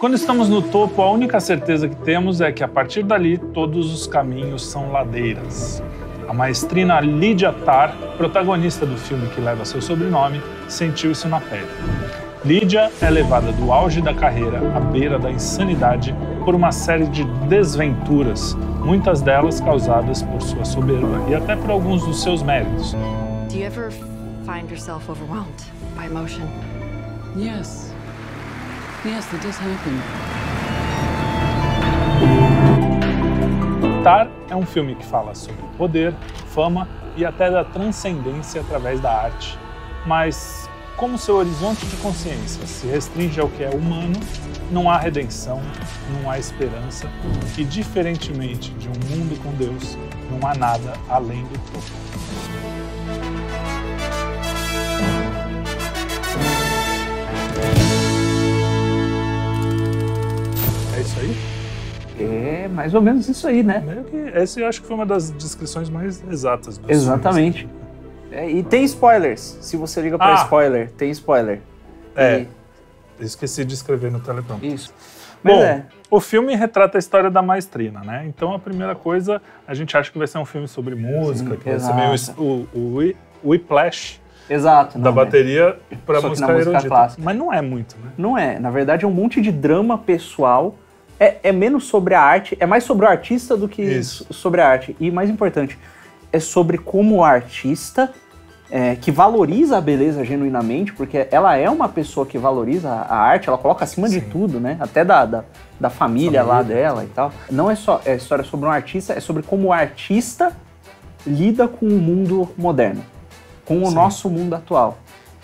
Quando estamos no topo, a única certeza que temos é que a partir dali todos os caminhos são ladeiras. A maestrina Lydia Tarr, protagonista do filme que leva seu sobrenome, sentiu isso na pele. Lydia é levada do auge da carreira à beira da insanidade por uma série de desventuras, muitas delas causadas por sua soberba e até por alguns dos seus méritos. Do you ever find yourself overwhelmed by emotion? Yes. Yes, happen. Tar é um filme que fala sobre poder, fama e até da transcendência através da arte. Mas, como seu horizonte de consciência se restringe ao que é humano, não há redenção, não há esperança e, diferentemente de um mundo com Deus, não há nada além do topo. Isso aí? É mais ou menos isso aí, né? Meio que essa eu acho que foi uma das descrições mais exatas do Exatamente. É, e tem spoilers. Se você liga para Ah. spoiler, tem spoiler. É. E- Esqueci de escrever no teleprompter. isso. Mas Bom, é. o filme retrata a história da maestrina, né? Então a primeira coisa, a gente acha que vai ser um filme sobre música, que vai ser meio exato. o, o, o whiplash Exato. da não, é. bateria para música música erudita. clássica. Mas não é muito, né? Não é. Na verdade, é um monte de drama pessoal. É, é menos sobre a arte, é mais sobre o artista do que Isso. so- sobre a arte. E mais importante, é sobre como o artista, é, que valoriza a beleza genuinamente, porque ela é uma pessoa que valoriza a, arte, ela coloca acima de Sim. tudo, né? Até da, da, da família, lá Família. dela e tal. Não é só é história sobre um artista, é sobre como o artista lida com o mundo moderno, com o Sim. nosso mundo atual.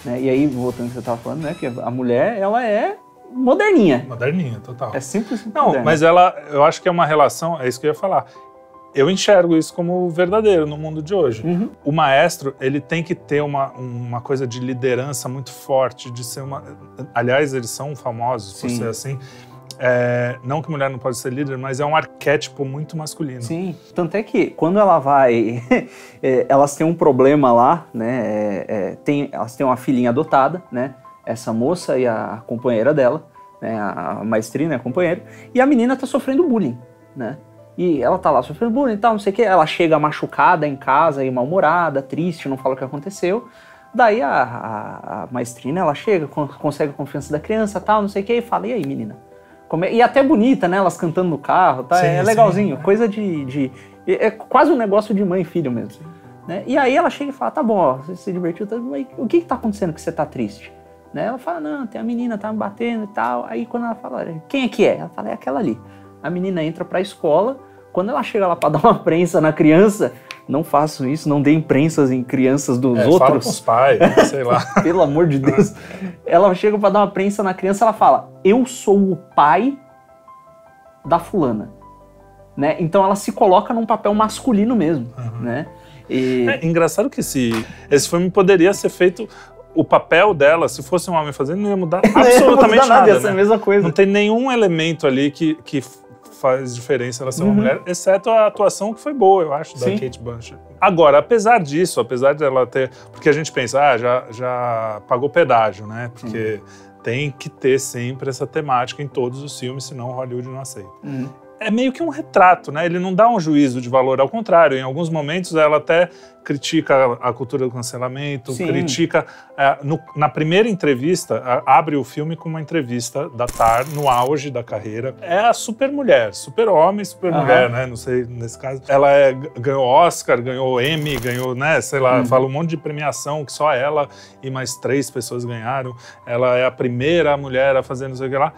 né? E aí, voltando ao que você estava falando, né? Que a mulher, ela é moderninha. Moderninha, total. É simples. Não, moderna. mas ela, eu acho que é uma relação, é isso que eu ia falar. Eu enxergo isso como verdadeiro no mundo de hoje. Uhum. O maestro, ele tem que ter uma, uma coisa de liderança muito forte, de ser uma... Aliás, eles são famosos por Sim. ser assim. É, não que mulher não pode ser líder, mas é um arquétipo muito masculino. Sim, tanto é que quando ela vai, é, elas têm um problema lá, né? é, é, tem, elas têm uma filhinha adotada, né? Essa moça e a companheira dela, né? A, maestrina e a companheira, e a menina tá sofrendo bullying, né? E ela tá lá sofrendo bullying e tal, não sei o que. Ela chega machucada em casa e mal-humorada, triste, não fala o que aconteceu. Daí a, a, a maestrina, ela chega, con- consegue a confiança da criança tal, não sei o que, e fala, e aí, menina? É- E até bonita, né? Elas cantando no carro, tá? Sim, é sim, legalzinho, é. coisa de, de- É quase um negócio de mãe e filho mesmo. Né? E aí ela chega e fala, tá bom, ó, você se divertiu, tá, o que que tá acontecendo que você tá triste? Né? Ela fala, não, tem a menina, tá me batendo e tal. Aí quando ela fala, quem é que é? Ela fala, é aquela ali. A menina entra pra escola, quando ela chega lá pra dar uma prensa na criança, não faço isso, não deem prensas em crianças dos É, fala com os outros. pais, sei lá. Pelo amor de Deus. Ela chega pra dar uma prensa na criança, ela fala: "Eu sou o pai da fulana". Né? Então ela se coloca num papel masculino mesmo, né? E É engraçado que se esse filme poderia ser feito o papel dela, se fosse um homem fazendo, não ia mudar não ia absolutamente mudar nada. ia ser a né? mesma coisa. Não tem nenhum elemento ali que, que faz diferença ela ser uma Uhum. mulher, exceto a atuação que foi boa, eu acho, da Sim. Kate Blanchett. Agora, apesar disso, apesar dela ter. Porque a gente pensa, ah, já, já pagou pedágio, né? Porque tem que ter sempre essa temática em todos os filmes, senão Hollywood não aceita. Uhum. É meio que um retrato, né? Ele não dá um juízo de valor, ao contrário, em alguns momentos ela até critica a, cultura do cancelamento, Sim. critica. é, no- na primeira entrevista, abre o filme com uma entrevista da Tar no auge da carreira. É a super mulher, super homem, super Aham. mulher, né? Não sei, nesse caso. Ela é- ganhou Oscar, ganhou Emmy, ganhou, né? Sei lá, Uhum. fala um monte de premiação que só ela e mais três pessoas ganharam. Ela é a primeira mulher a fazer não sei o que lá.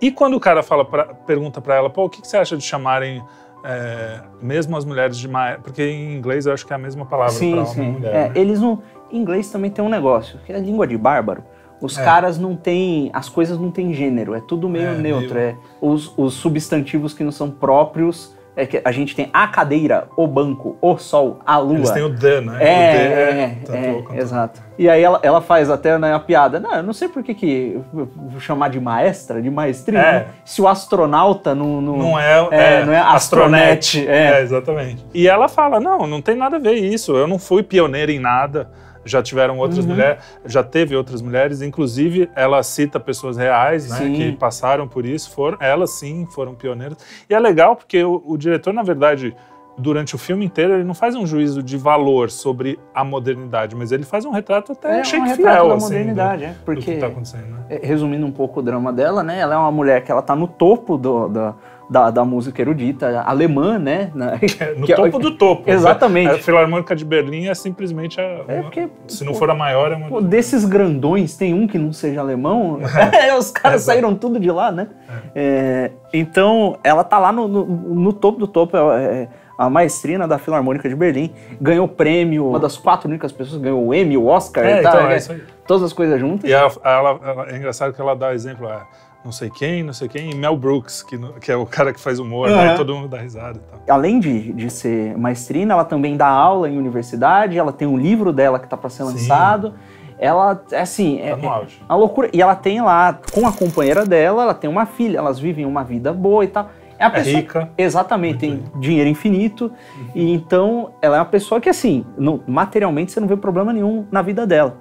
E quando o cara fala pra- pergunta pra ela, pô, o que, que você acha de chamarem é, mesmo as mulheres de maestro? Porque em inglês eu acho que é a mesma palavra sim, pra homem e mulher. É, né? eles não. Em inglês também tem um negócio, que é a língua de bárbaro. Os É. caras não têm. As coisas não têm gênero, é tudo meio É, neutro. meio- É, os, os substantivos que não são próprios. É que a gente tem a cadeira, o banco, o sol, a lua. Eles têm o the, né? É, o the é, tanto é, o quanto- exato. E aí ela, ela faz até né, a piada. Não, eu não sei por que, que vou chamar de maestra, de maestrina, É. se o astronauta não, não, Não é, É, não é astronete, é. exatamente. E ela fala: não, não tem nada a ver isso. Eu não fui pioneira em nada. Já tiveram outras Uhum. mulheres, já teve outras mulheres, inclusive ela cita pessoas reais, né, que passaram por isso, foram, elas sim foram pioneiras. E é legal porque o, o diretor, na verdade, durante o filme inteiro, ele não faz um juízo de valor sobre a modernidade, mas ele faz um retrato até É achei um retrato fiel, da assim, modernidade, do, é, do porque- que tá acontecendo, né? É, resumindo um pouco o drama dela, né? Ela é uma mulher que ela tá no topo do- da, da, da música erudita alemã, né? Na- No que é- topo do topo. Exatamente. A Filarmônica de Berlim é simplesmente a, É uma- porque se não for a maior, é uma Pô, desses grandões, tem um que não seja alemão? É, os caras Exato. saíram tudo de lá, né? É, então, ela tá lá no, no- no topo do topo. É, é a maestrina da Filarmônica de Berlim. Ganhou prêmio, uma das quatro únicas pessoas que ganhou o Emmy, o Oscar É, e tal. então, é é, isso aí. Todas as coisas juntas. E ela, ela- ela- é engraçado que ela dá exemplo, é, não sei quem, não sei quem, e Mel Brooks, que, no- que é o cara que faz humor, né? Aham. E todo mundo dá risada e tal. Além de, de ser maestrina, ela também dá aula em universidade, ela tem um livro dela que tá para ser Sim. lançado. Ela, é assim, é, Tá no auge. uma loucura. E ela tem lá, com a companheira dela, ela tem uma filha, elas vivem uma vida boa e tal. É, a É pessoa, rica. Exatamente, tem dinheiro infinito. E então, ela é uma pessoa que, assim, não- materialmente você não vê problema nenhum na vida dela.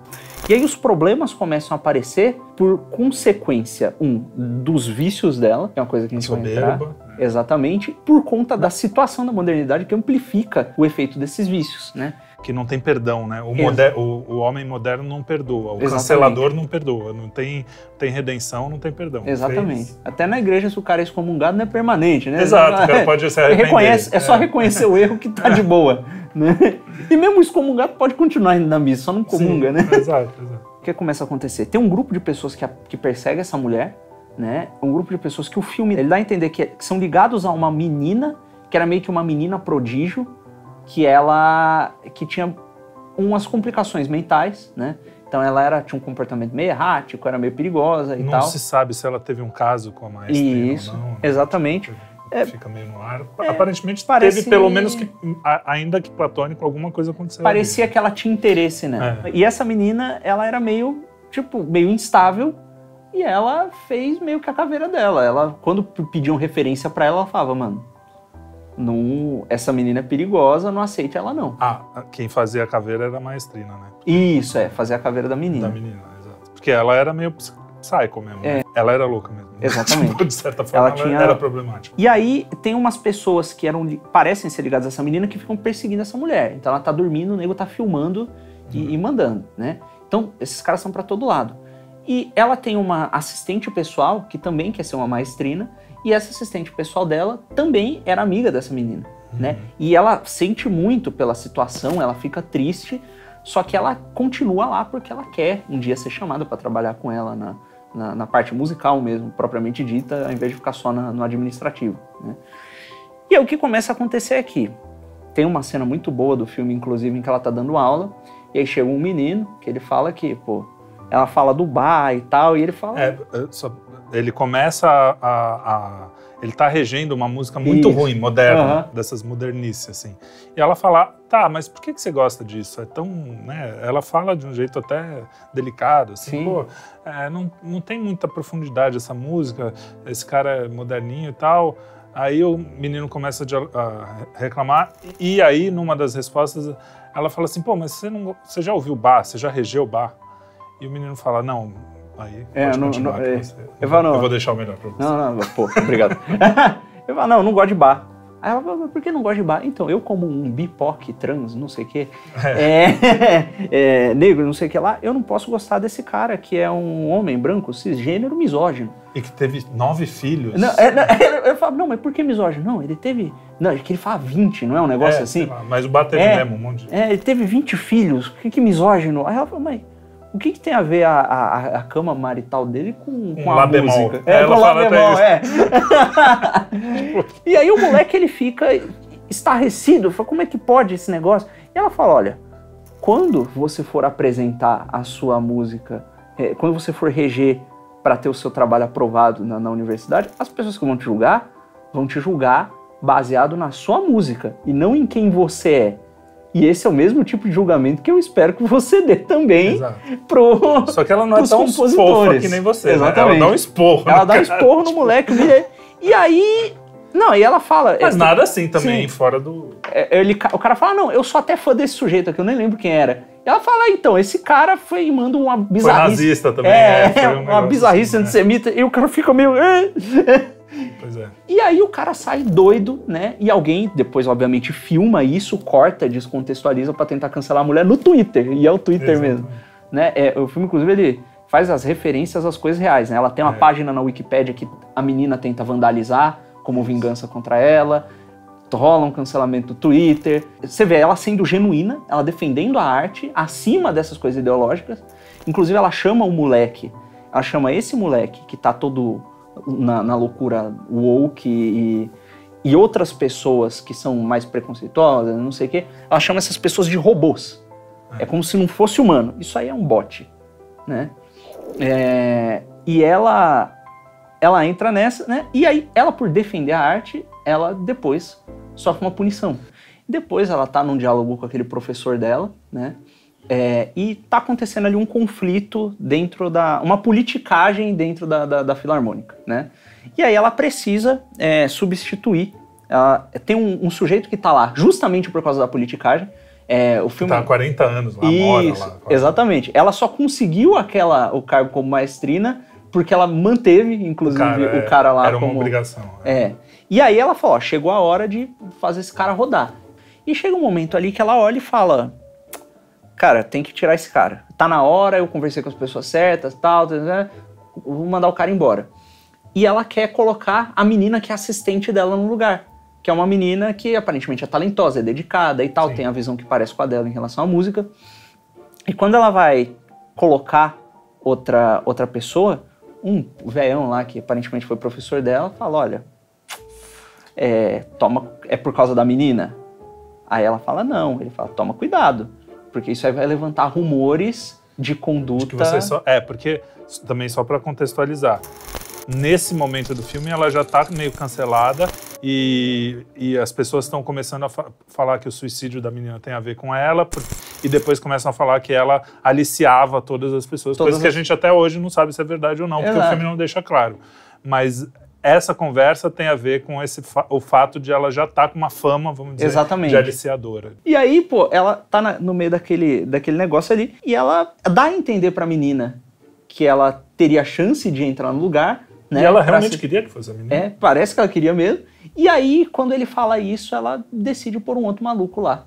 E aí os problemas começam a aparecer por consequência, um, dos vícios dela, que é uma coisa que a gente vai entrar. Soberba. Exatamente, por conta da situação da modernidade que amplifica o efeito desses vícios, né? Que não tem perdão, né? O, moder- o- o homem moderno não perdoa, o Exatamente. cancelador não perdoa, não tem, tem redenção, não tem perdão. Exatamente. Fez- Até na igreja, se o cara é excomungado, não é permanente, né? Exato, o cara pode se Ele arrepender. reconhece, é só reconhecer o erro que tá de boa, né? E mesmo o excomungado pode continuar indo na missa, só não comunga, Sim, né? Exato, exato. O que começa a acontecer? Tem um grupo de pessoas que, a- que persegue essa mulher, né? Um grupo de pessoas que o filme ele dá a entender que, que são ligados a uma menina, que era meio que uma menina prodígio, que ela que tinha umas complicações mentais, né? Então ela era, tinha um comportamento meio errático, era meio perigosa e Não tal. se sabe se ela teve um caso com a maestra Isso, ou não. né? exatamente. É, Fica meio no ar. Aparentemente parece- teve pelo menos que, ainda que platônico, alguma coisa aconteceu. Parecia que ela tinha interesse, né? É. E essa menina, ela era meio, tipo, meio instável. E ela fez meio que a caveira dela. Ela, quando pediam referência pra ela, ela falava, mano, não, essa menina é perigosa, não aceite ela não. Ah, quem fazia a caveira era a maestrina, né? Isso, é, fazer a caveira da menina. Da menina, exato. Porque ela era meio ps- psycho mesmo. né? Ela era louca mesmo. É. Exatamente. Tipo, de certa forma, Ela ela, tinha- era problemática. E aí tem umas pessoas que eram parecem ser ligadas a essa menina que ficam perseguindo essa mulher. Então ela tá dormindo, o nego tá filmando e, e mandando, né? Então esses caras são pra todo lado. E ela tem uma assistente pessoal que também quer ser uma maestrina e essa assistente pessoal dela também era amiga dessa menina, né? E ela sente muito pela situação, ela fica triste, só que ela continua lá porque ela quer um dia ser chamada pra trabalhar com ela na, na, na parte musical mesmo, propriamente dita, ao invés de ficar só na- no administrativo. Né? E aí o que começa a acontecer aqui? Tem uma cena muito boa do filme, inclusive, em que ela tá dando aula, e aí chega um menino que ele fala que, pô, ela fala do bar e tal, e ele fala. É, é, só- ele começa a, a- a- Ele tá regendo uma música muito Isso. ruim, moderna, Aham. dessas modernices, assim. E ela fala, tá, mas por que, que você gosta disso? É tão. Né? Ela fala de um jeito até delicado, assim, Sim. pô, é, não, não tem muita profundidade essa música, esse cara é moderninho e tal. Aí o menino começa a, reclamar, e aí, numa das respostas, ela fala assim: pô, mas você, não, você já ouviu bar? Você já regeu o bar? E o menino fala: não, aí É, não- não- é. Eu falo, não. eu vou deixar o melhor pra você. Não, não, pô, obrigado. eu falo, não, não gosto de bar. Aí ela fala, mas por que não gosta de bar? Então, eu como um bipoc, trans, não sei o quê, é, é, negro, não sei o que lá, eu não posso gostar desse cara que é um homem branco, cisgênero, misógino. E que teve nove filhos. Não, é, eu, falo, não, mas por que misógino? Não, ele teve, não, é que ele fala 20, não é um negócio É, assim? lá, mas o bar teve É. mesmo um monte de. É, ele teve 20 filhos, que, que misógino? Aí ela falou, mas o que, que tem a ver a, a, a cama marital dele com, Com com a música? É, É, ela com lá bemol, é. e aí o moleque, ele fica estarrecido, fala, como é que pode esse negócio? E ela fala, olha, quando você for apresentar a sua música, é, quando você for reger para ter o seu trabalho aprovado na, na universidade, as pessoas que vão te julgar, vão te julgar baseado na sua música e não em quem você é. E esse é o mesmo tipo de julgamento que eu espero que você dê também Exato. pro. Só que ela não é tão fofa que nem você. né? Exatamente. Ela dá um esporro. Ela no dá um esporro no moleque. o menino- E aí. Não, e ela fala. Mas é, nada assim também, Sim. fora do. é, ele, o cara fala, não, eu sou até fã desse sujeito aqui, eu nem lembro quem era. Ela fala, então, esse cara foi e manda uma Foi bizarrice. nazista também. É, é, foi um uma bizarrice assim, né? antissemita. E o cara fica meio. Pois é. E aí o cara sai doido, né? E alguém depois, obviamente, filma isso, corta, descontextualiza pra tentar cancelar a mulher no Twitter. E é o Twitter Exatamente. mesmo. Né? É, o filme, inclusive, ele faz as referências às coisas reais. Né? Ela tem uma É. página na Wikipédia que a menina tenta vandalizar como vingança contra ela. Rola um cancelamento do Twitter. Você vê ela sendo genuína, ela defendendo a arte acima dessas coisas ideológicas. Inclusive, ela chama o moleque, ela chama esse moleque que tá todo na, na loucura woke e, e outras pessoas que são mais preconceituosas, não sei o quê, ela chama essas pessoas de robôs. É como se não fosse humano. Isso aí é um bot, né? É, e ela ela entra nessa, né? E aí ela por defender a arte, ela depois sofre uma punição. Depois ela tá num diálogo com aquele professor dela, né? É, e tá acontecendo ali um conflito dentro da. uma politicagem dentro da, da, da filarmônica, né? E aí ela precisa é, substituir. ela- tem um, um sujeito que tá lá justamente por causa da politicagem. É, o filme. Tá há 40 anos lá, mora Isso, lá. exatamente. Ela só conseguiu aquela, o cargo como maestrina porque ela manteve, inclusive, o cara, é, lá Era uma como. obrigação. É. E aí ela falou, ó, chegou a hora de fazer esse cara rodar. E chega um momento ali que ela olha e fala, cara, tem que tirar esse cara. Tá na hora, eu conversei com as pessoas certas, tal, tal, tal, vou mandar o cara embora. E ela quer colocar a menina que é assistente dela no lugar. Que é uma menina que aparentemente é talentosa, é dedicada e tal, Sim. tem a visão que parece com a dela em relação à música. E quando ela vai colocar outra, outra pessoa, um velhão lá que aparentemente foi professor dela, fala, olha, é, toma, é por causa da menina? Aí ela fala, não. Ele fala, toma cuidado, porque isso aí vai levantar rumores de conduta... De só, é, porque também só para contextualizar. Nesse momento do filme ela já tá meio cancelada e, e as pessoas estão começando a fa- falar que o suicídio da menina tem a ver com ela por- e depois começam a falar que ela aliciava todas as pessoas, Todas coisa que a as- gente até hoje não sabe se é verdade ou não, porque o Exato. filme não deixa claro. Mas essa conversa tem a ver com esse fa- o fato de ela já estar com uma fama, vamos dizer, Exatamente. de aliciadora. E aí, pô, ela tá na- no meio daquele, daquele negócio ali e ela dá a entender pra menina que ela teria chance de entrar no lugar, né? e ela realmente se- queria que fosse a menina. É, parece que ela queria mesmo. E aí, quando ele fala isso, ela decide pôr um outro maluco lá,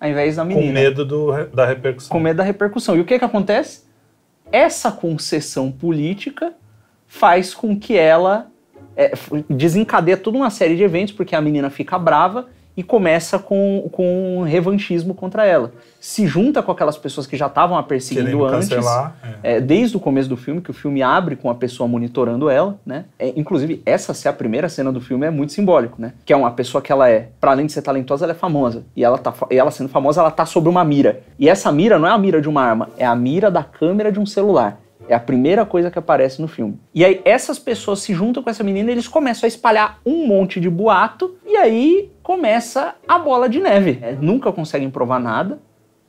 ao invés da com menina. medo do, da repercussão. com medo da repercussão. E o que que acontece? Essa concessão política faz com que ela é, desencadeia toda uma série de eventos, porque a menina fica brava e começa com, com um revanchismo contra ela. Se junta com aquelas pessoas que já estavam a perseguindo Querendo antes. cancelar. é. É, desde o começo do filme, que o filme abre com a pessoa monitorando ela, né? É, inclusive, essa ser a primeira cena do filme é muito simbólico, né? Que é uma pessoa que ela é, para além de ser talentosa, ela é famosa. E ela, tá, e ela sendo famosa, ela tá sobre uma mira. E essa mira não é a mira de uma arma, é a mira da câmera de um celular. É a primeira coisa que aparece no filme. E aí, essas pessoas se juntam com essa menina e eles começam a espalhar um monte de boato. E aí começa a bola de neve. É, nunca conseguem provar nada,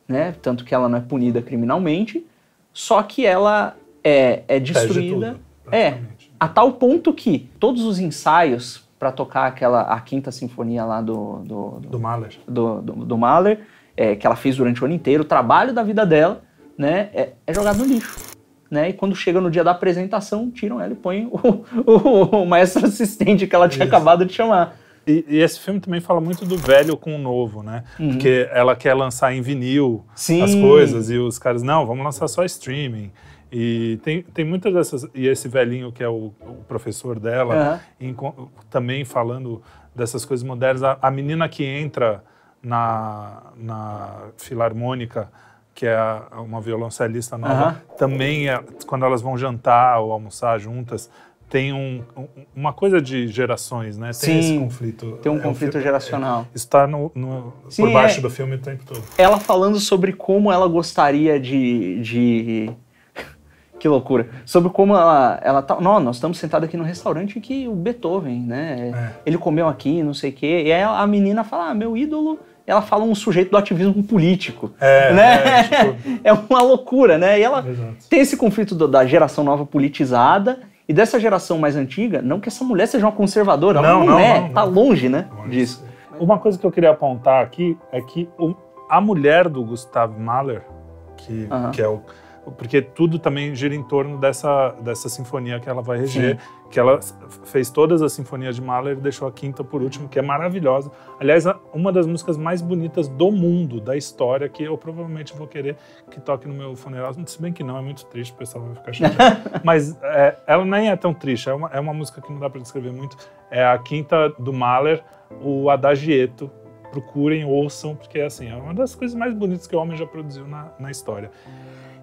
né? Tanto que ela não é punida criminalmente. Só que ela é, é destruída. tudo, é, a tal ponto que todos os ensaios para tocar aquela a quinta sinfonia lá do, do, do, Do Mahler. do, do, do Mahler, é, que ela fez durante o ano inteiro, o trabalho da vida dela, né, é, é jogado no lixo. Né? E quando chega no dia da apresentação, tiram ela e põem o, o, o maestro assistente que ela tinha Isso. acabado de chamar. E, e esse filme também fala muito do velho com o novo, né? Porque ela quer lançar em vinil Uhum. Sim. as coisas e os caras, não, vamos lançar só streaming. E tem, tem muitas dessas. E esse velhinho que é o, o professor dela, Aham. enco- também falando dessas coisas modernas. A, a menina que entra na, na filarmônica, que é uma violoncelista nova, também, é- quando elas vão jantar ou almoçar juntas, tem um- um- uma coisa de gerações, né? Tem Sim, esse conflito. Tem um É conflito filme- geracional. Isso está no, no- Sim, por baixo é. do filme o tempo todo. ela falando sobre como ela gostaria de. de... que loucura. Sobre como ela. ela tá... Não, nós estamos sentados aqui no restaurante que o Beethoven, né? É. Ele comeu aqui, não sei o quê. E aí a menina fala: ah, meu ídolo. Ela fala um sujeito do ativismo político. É, né? é, tipo- É uma loucura, né? E ela Exato. tem esse conflito do- da geração nova politizada e dessa geração mais antiga. Não que essa mulher seja uma conservadora, ela Não, não, não, é. não, tá não. longe, né? Longe Disso. Uma coisa que eu queria apontar aqui é que o- a mulher do Gustav Mahler, que, Aham. que é o porque tudo também gira em torno dessa, dessa sinfonia que ela vai reger, que ela fez todas as sinfonias de Mahler e deixou a quinta por último, que é maravilhosa. Aliás, uma das músicas mais bonitas do mundo, da história, que eu provavelmente vou querer que toque no meu funeral. Se bem que não, é muito triste, o pessoal vai ficar chateado. Mas é, ela nem é tão triste, é uma, é uma música que não dá para descrever muito. É a quinta do Mahler, o Adagietto. Procurem, ouçam, porque assim, é uma das coisas mais bonitas que o homem já produziu na, na história.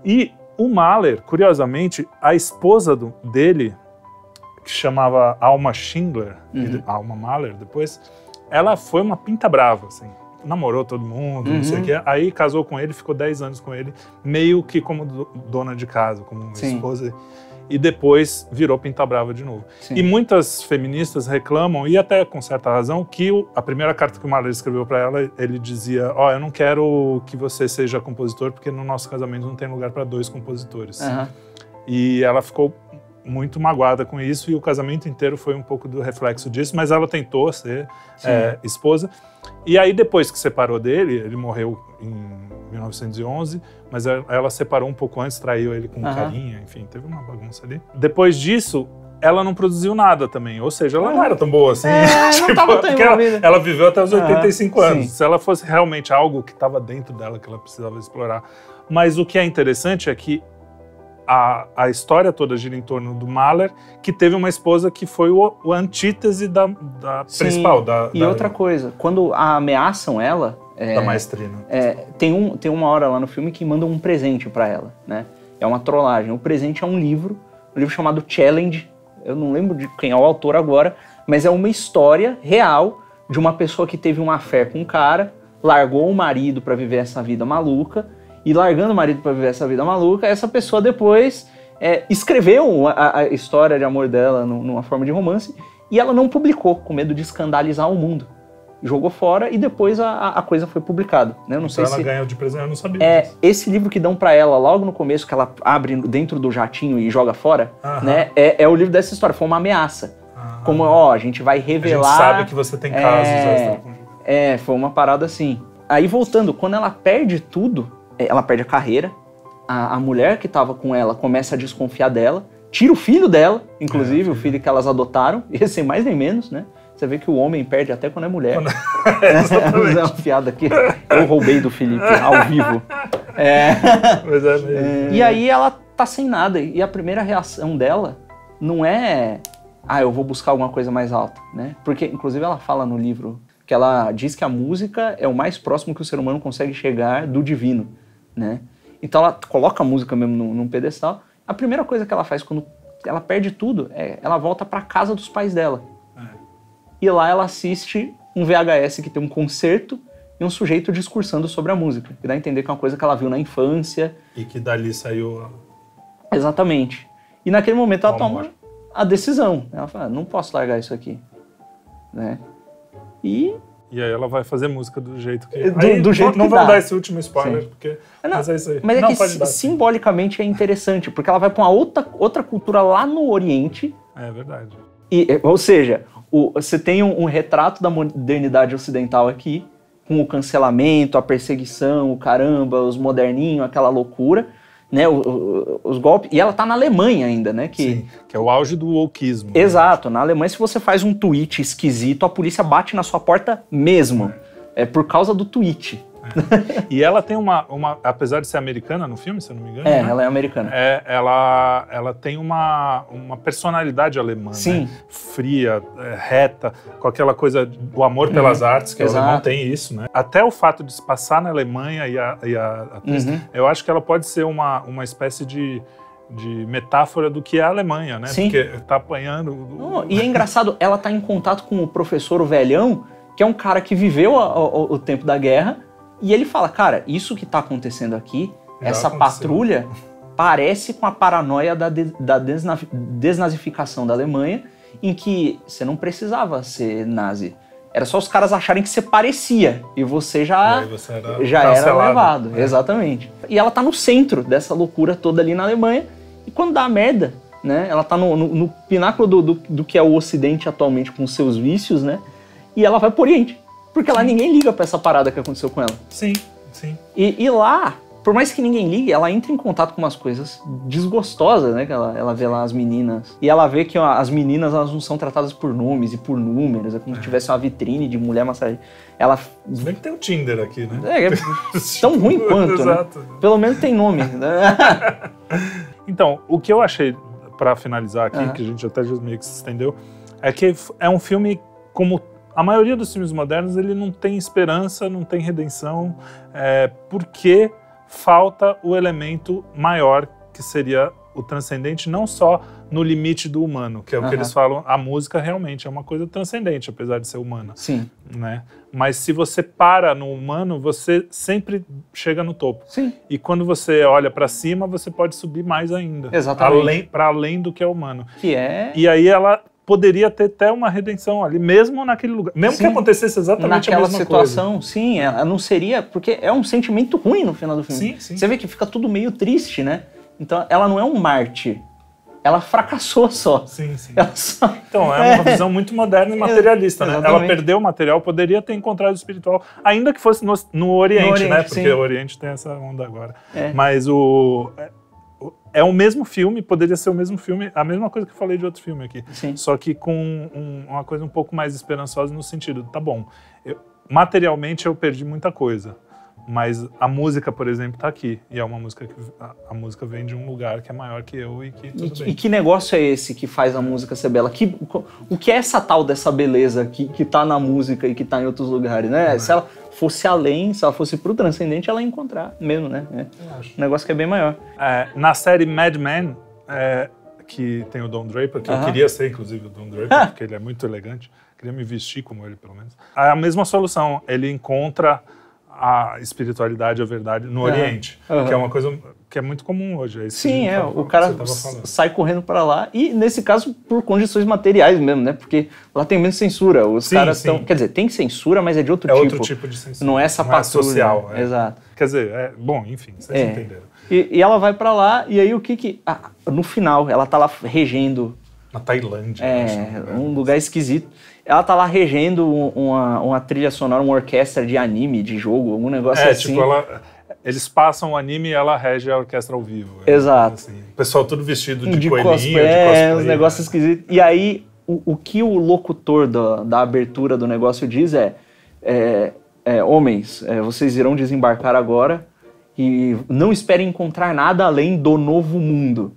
E o Mahler, curiosamente, a esposa do- dele, que chamava Alma Schindler, de- Alma Mahler depois, ela foi uma pinta brava, assim. Namorou todo mundo, não sei o Uhum. quê. Aí casou com ele, ficou 10 anos com ele, meio que como do- dona de casa, como Sim. esposa. E depois virou pinta brava de novo. Sim. E muitas feministas reclamam, e até com certa razão, que a primeira carta que o Mahler escreveu para ela, ele dizia: Ó, eu não quero que você seja compositor, porque no nosso casamento não tem lugar para dois compositores. Aham. E ela ficou muito magoada com isso, e o casamento inteiro foi um pouco do reflexo disso, mas ela tentou ser é, esposa. E aí, depois que separou dele, ele morreu em 1911, mas ela- separou um pouco antes, traiu ele com Aham. carinha, enfim, teve uma bagunça ali. Depois disso, ela não produziu nada também, ou seja, ela não era tão boa assim. É, não tava tão ela, ela viveu até os Aham, 85 anos. sim. Se ela fosse realmente algo que estava dentro dela, que ela precisava explorar. Mas o que é interessante é que a, a história toda gira em torno do Mahler, que teve uma esposa que foi o, o antítese da, da Sim. principal, da, E da, outra coisa, quando ameaçam ela, é, da maestrina. é, tem, um, tem uma hora lá no filme que mandam um presente pra ela, né? É uma trollagem. O presente é um livro, um livro chamado Challenge. Eu não lembro de quem é o autor agora, mas é uma história real de uma pessoa que teve uma fé com um cara, largou o marido pra viver essa vida maluca, e largando o marido pra viver essa vida maluca, essa pessoa depois é, escreveu a, a história de amor dela nu- numa forma de romance e ela não publicou, com medo de escandalizar o mundo. Jogou fora e depois a, a- a coisa foi publicada. Né? Eu não Então sei ela se. ganhou de presente, eu não sabia. É, disso. esse livro que dão pra ela logo no começo, que ela abre dentro do jatinho e joga fora, Aham. né? É, é o livro dessa história, foi uma ameaça. Ah, Como, ó, a gente vai a revelar. gente sabe que você tem casos É. É, foi uma parada assim. Aí voltando, quando ela perde tudo, ela perde a carreira, a, a mulher que tava com ela começa a desconfiar dela, tira o filho dela, inclusive, É, o filho que elas adotaram, e sem mais nem menos, né? Você vê que o homem perde até quando é mulher. Exatamente. é uma piada aqui. Eu roubei do Felipe ao vivo. É. Mas é mesmo. E aí ela tá sem nada. E a primeira reação dela não é, ah, eu vou buscar alguma coisa mais alta, né? Porque, inclusive, ela fala no livro que ela diz que a música é o mais próximo que o ser humano consegue chegar do divino, né? Então ela coloca a música mesmo num, num pedestal. A primeira coisa que ela faz quando ela perde tudo é ela volta pra casa dos pais dela. É. E lá ela assiste um VHS que tem um concerto e um sujeito discursando sobre a música. Que dá a entender que é uma coisa que ela viu na infância, E que dali saiu. Exatamente. E naquele momento ela toma a decisão. Ela fala, não posso largar isso aqui. Né? E. Aí ela vai fazer música do jeito que. Do- Aí, do jeito não, não que vamos dá. dar esse último spoiler, Sim. porque. Não, mas é isso aí. Mas é não, que si- simbolicamente é interessante, porque ela vai para uma outra, outra cultura lá no Oriente. É verdade. E, ou seja, o- você tem um, um retrato da modernidade ocidental aqui, com o cancelamento, a perseguição, o caramba, os moderninhos, aquela loucura, né? o- o- os golpes. E ela tá na Alemanha ainda, né? Que, Sim, que é o auge do wokeismo. Exato. Na Alemanha, se você faz um tweet esquisito, a polícia bate na sua porta mesmo. É por causa do tweet. E ela tem uma, uma. Apesar de ser americana no filme, se eu não me engano. É, né? ela é americana. É, ela, ela tem uma, uma personalidade alemã, Sim. né? Fria, é, reta, com aquela coisa do amor pelas artes, que o Uhum. Exato. alemão tem isso, né? Até o fato de se passar na Alemanha e a, e a atriz, Uhum. eu acho que ela pode ser uma, uma espécie de, de metáfora do que é a Alemanha, né? Sim. Porque tá apanhando... Oh, e é engraçado, ela tá em contato com o professor o velhão, que é um cara que viveu a- o, o tempo da guerra, e ele fala, cara, isso que tá acontecendo aqui, Já essa aconteceu. patrulha, parece com a paranoia da, de- da desna- desnazificação da Alemanha, em que você não precisava ser nazi. Era só os caras acharem que você parecia, e você E já aí você era já era levado, É. exatamente. E ela tá no centro dessa loucura toda ali na Alemanha, e quando dá merda, né? Ela tá no, no- no pináculo do, do, do que é o Ocidente atualmente com seus vícios, né? E ela vai pro Oriente. Porque lá ninguém liga pra essa parada que aconteceu com ela. Sim, sim. E, e lá, por mais que ninguém ligue, ela entra em contato com umas coisas desgostosas, né? Que ela, ela vê lá as meninas. E ela vê que ó, as meninas elas não são tratadas por nomes e por números. É como se tivesse uma vitrine de mulher massagem. Ela. Se bem que tem o Tinder aqui, né? É, é tão ruim quanto, né? Exato. Pelo menos tem nome. né? Então, o que eu achei, pra finalizar aqui, Aham. que a gente até já meio que se estendeu, é que é um filme como a maioria dos filmes modernos, ele não tem esperança, não tem redenção, é, porque falta o elemento maior, que seria o transcendente, não só no limite do humano, que é o que eles falam, a música realmente é uma coisa transcendente, apesar de ser humana Sim, né? Mas se você para no humano, você sempre chega no topo. sim. E quando você olha para cima, você pode subir mais ainda. Exatamente. Além, para além do que é humano. Que é. E aí ela poderia ter até uma redenção ali, mesmo naquele lugar. Mesmo que Sim. acontecesse exatamente Naquela a mesma situação, sim, ela não seria. Porque é um sentimento ruim no final do filme. Sim, sim. Você vê que fica tudo meio triste, né? Então ela não é um Marte. Ela fracassou só. coisa. Sim, sim. Só. Então, é uma visão muito moderna e materialista, né? Ela perdeu o material, poderia ter encontrado o espiritual, ainda que fosse no, no Oriente, No Oriente, né? Porque sim. o Oriente tem essa onda agora. É. Mas o... é- o- mesmo filme, poderia ser o mesmo filme, a mesma coisa que eu falei de outro filme aqui. Sim. Só que com um- uma coisa um pouco mais esperançosa no sentido, tá bom, eu- materialmente eu perdi muita coisa, mas a música, por exemplo, tá aqui. E é uma música que a, a música vem de um lugar que é maior que eu e que E, tudo que- bem. e que negócio é esse que faz a música ser bela? Que, o que é essa tal dessa beleza que, que tá na música e que tá em outros lugares, né? Se ela fosse além, se ela fosse pro transcendente, ela ia encontrar mesmo, né? É. Um negócio que é bem maior. É, na série Mad Men, é, que tem o Don Draper, que eu Aham. queria ser, inclusive, o Don Draper, porque ele é muito elegante. Queria me vestir como ele, pelo menos. É a mesma solução. Ele encontra a espiritualidade, a verdade no Aham. Oriente, Aham. que é uma coisa que é muito comum hoje. É Sim, gente é. tava- O cara sai correndo pra lá e, nesse caso, por condições materiais mesmo, né? Porque lá tem menos censura. Os Sim, caras estão. Quer dizer, tem censura, mas é de outro É tipo. outro tipo de censura. Não é essa Não é patrulha. social. é. Exato. Quer dizer, é, bom, enfim, vocês É. entenderam. E, e ela vai pra lá, e aí o que que. ah, no final, ela tá lá regendo Na Tailândia. É, acho, né? um lugar esquisito. Ela tá lá regendo um- uma, uma trilha sonora, uma orquestra de anime, de jogo, algum negócio É, assim. tipo, ela, eles passam o anime e ela rege a orquestra ao vivo. É, Exato. assim. O pessoal tudo vestido de, de coelhinho, cosplay, de é, cosplay. uns negócios né? esquisitos. E aí, o, o que o locutor da, da abertura do negócio diz é, é, é, homens, é, vocês irão desembarcar agora e não esperem encontrar nada além do novo mundo.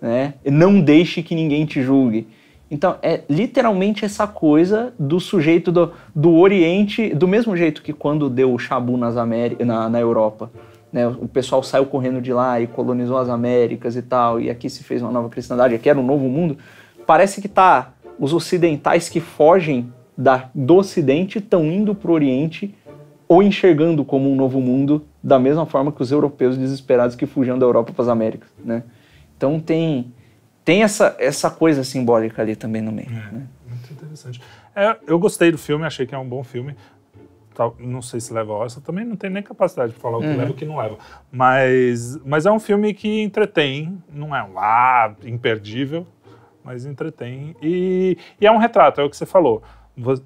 Né? Não deixe que ninguém te julgue. Então, é literalmente essa coisa do sujeito do, do Oriente, do mesmo jeito que quando deu o Shabu nas América, na, na Europa. Né? O pessoal saiu correndo de lá e colonizou as Américas e tal, e aqui se fez uma nova cristandade, aqui era um novo mundo. Parece que tá os ocidentais que fogem da, do Ocidente estão indo para o Oriente ou enxergando como um novo mundo da mesma forma que os europeus desesperados que fugiam da Europa para as Américas, né? Então tem tem essa, essa coisa simbólica ali também no meio. É, né? muito interessante. É, eu gostei do filme, achei que é um bom filme. Não sei se leva a Oscar, também não tenho nem capacidade de falar o que Uhum. leva e o que não leva. Mas, mas é um filme que entretém, não é um ah, imperdível, mas entretém. E, e é um retrato, é o que você falou.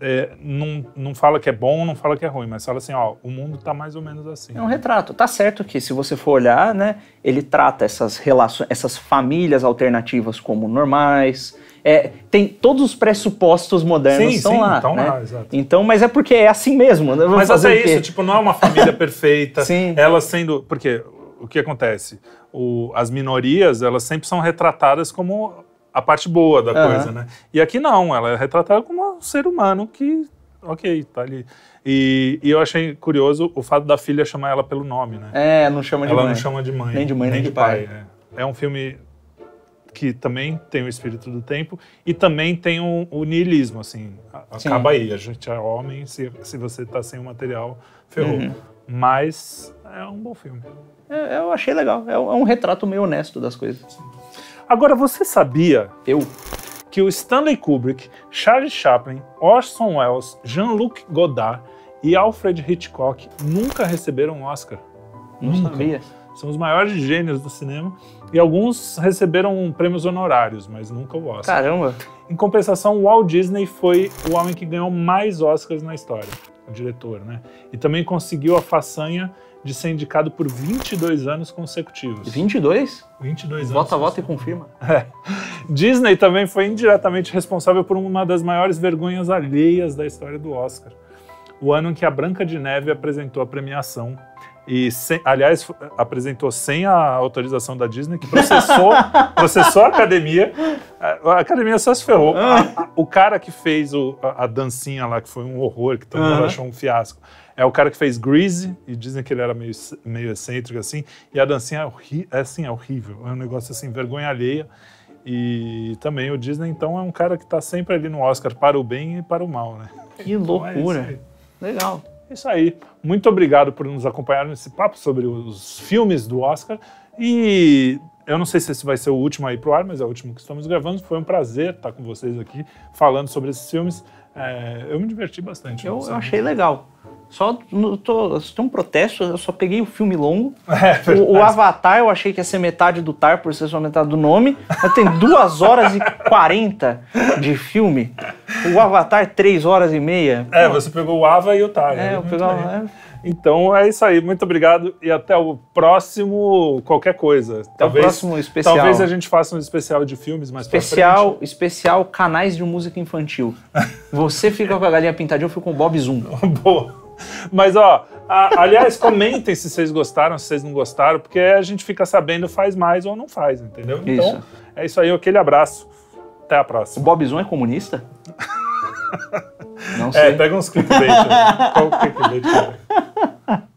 É, não, não fala que é bom, não fala que é ruim, mas fala assim, ó, o mundo tá mais ou menos assim. É um retrato. Tá certo que se você for olhar, né, ele trata essas relações, essas famílias alternativas como normais. É, tem todos os pressupostos modernos Sim, estão sim, lá, estão né? lá, exato. Então, mas é porque é assim mesmo, né? Mas fazer até isso, tipo, não é uma família perfeita. Sim. Ela sendo. Porque o que acontece? O- as minorias, elas sempre são retratadas como a parte boa da Aham. coisa, né? E aqui não, ela é retratada como um ser humano que. Ok, tá ali. E, e eu achei curioso o fato da filha chamar ela pelo nome, né? É, não chama de ela mãe. não chama de mãe. Nem de mãe, nem de pai. é. É um filme que também tem o espírito do tempo e também tem o, o niilismo, assim. a- Sim. Acaba aí, a gente é homem, se, se você tá sem o material, ferrou. Uhum. Mas é um bom filme. É, eu achei legal. É um, é um retrato meio honesto das coisas. Agora, você sabia Eu? que o Stanley Kubrick, Charlie Chaplin, Orson Welles, Jean-Luc Godard e Alfred Hitchcock nunca receberam um Oscar? Não Nunca. sabia. São os maiores gênios do cinema e alguns receberam prêmios honorários, mas nunca o Oscar. Caramba. Em compensação, o Walt Disney foi o homem que ganhou mais Oscars na história, o diretor, né? E também conseguiu a façanha de ser indicado por 22 anos consecutivos. 22? 22 anos. Vota, vota e confirma. Disney também foi indiretamente responsável por uma das maiores vergonhas alheias da história do Oscar. O ano em que a Branca de Neve apresentou a premiação e, sem- aliás, apresentou sem a autorização da Disney, que processou, processou a academia. A academia só se ferrou. A- a- o cara que fez o- a, a dancinha lá, que foi um horror, que todo mundo achou um fiasco, é o cara que fez Greasy, e dizem que ele era meio, meio excêntrico assim, e a dancinha é, horri é, assim, é horrível, é um negócio assim, vergonha alheia. E também o Disney, então, é um cara que está sempre ali no Oscar para o bem e para o mal, né? Que Então é loucura. aí. Legal. Isso aí. Muito obrigado por nos acompanhar nesse papo sobre os filmes do Oscar. E eu não sei se esse vai ser o último aí pro ar, mas é o último que estamos gravando. Foi um prazer estar com vocês aqui falando sobre esses filmes. É, eu me diverti bastante. Eu, eu achei legal. Só no- tô, tem um protesto, eu só peguei o filme longo. É, O, o Avatar eu achei que ia ser metade do Tar, por ser só metade do nome. Mas tem duas horas e 40 de filme. O Avatar, três horas e meia. É, você pegou o Ava e o Tar. É, eu pegava. é. Então é isso aí. Muito obrigado e até o próximo qualquer coisa. Até o próximo especial. Talvez a gente faça um especial de filmes mais pra Especial, especial canais de música infantil. Você fica com a galinha pintadinha, eu fico com o Bob Zoom. Boa. Mas, ó, a- aliás, comentem se vocês gostaram, se vocês não gostaram, porque a gente fica sabendo faz mais ou não faz, entendeu? Então, Isso. é isso aí, aquele abraço. Até a O próxima. Bob Zoom é comunista? Não sei. É, pega uns clickbait aí. Qual o clickbait?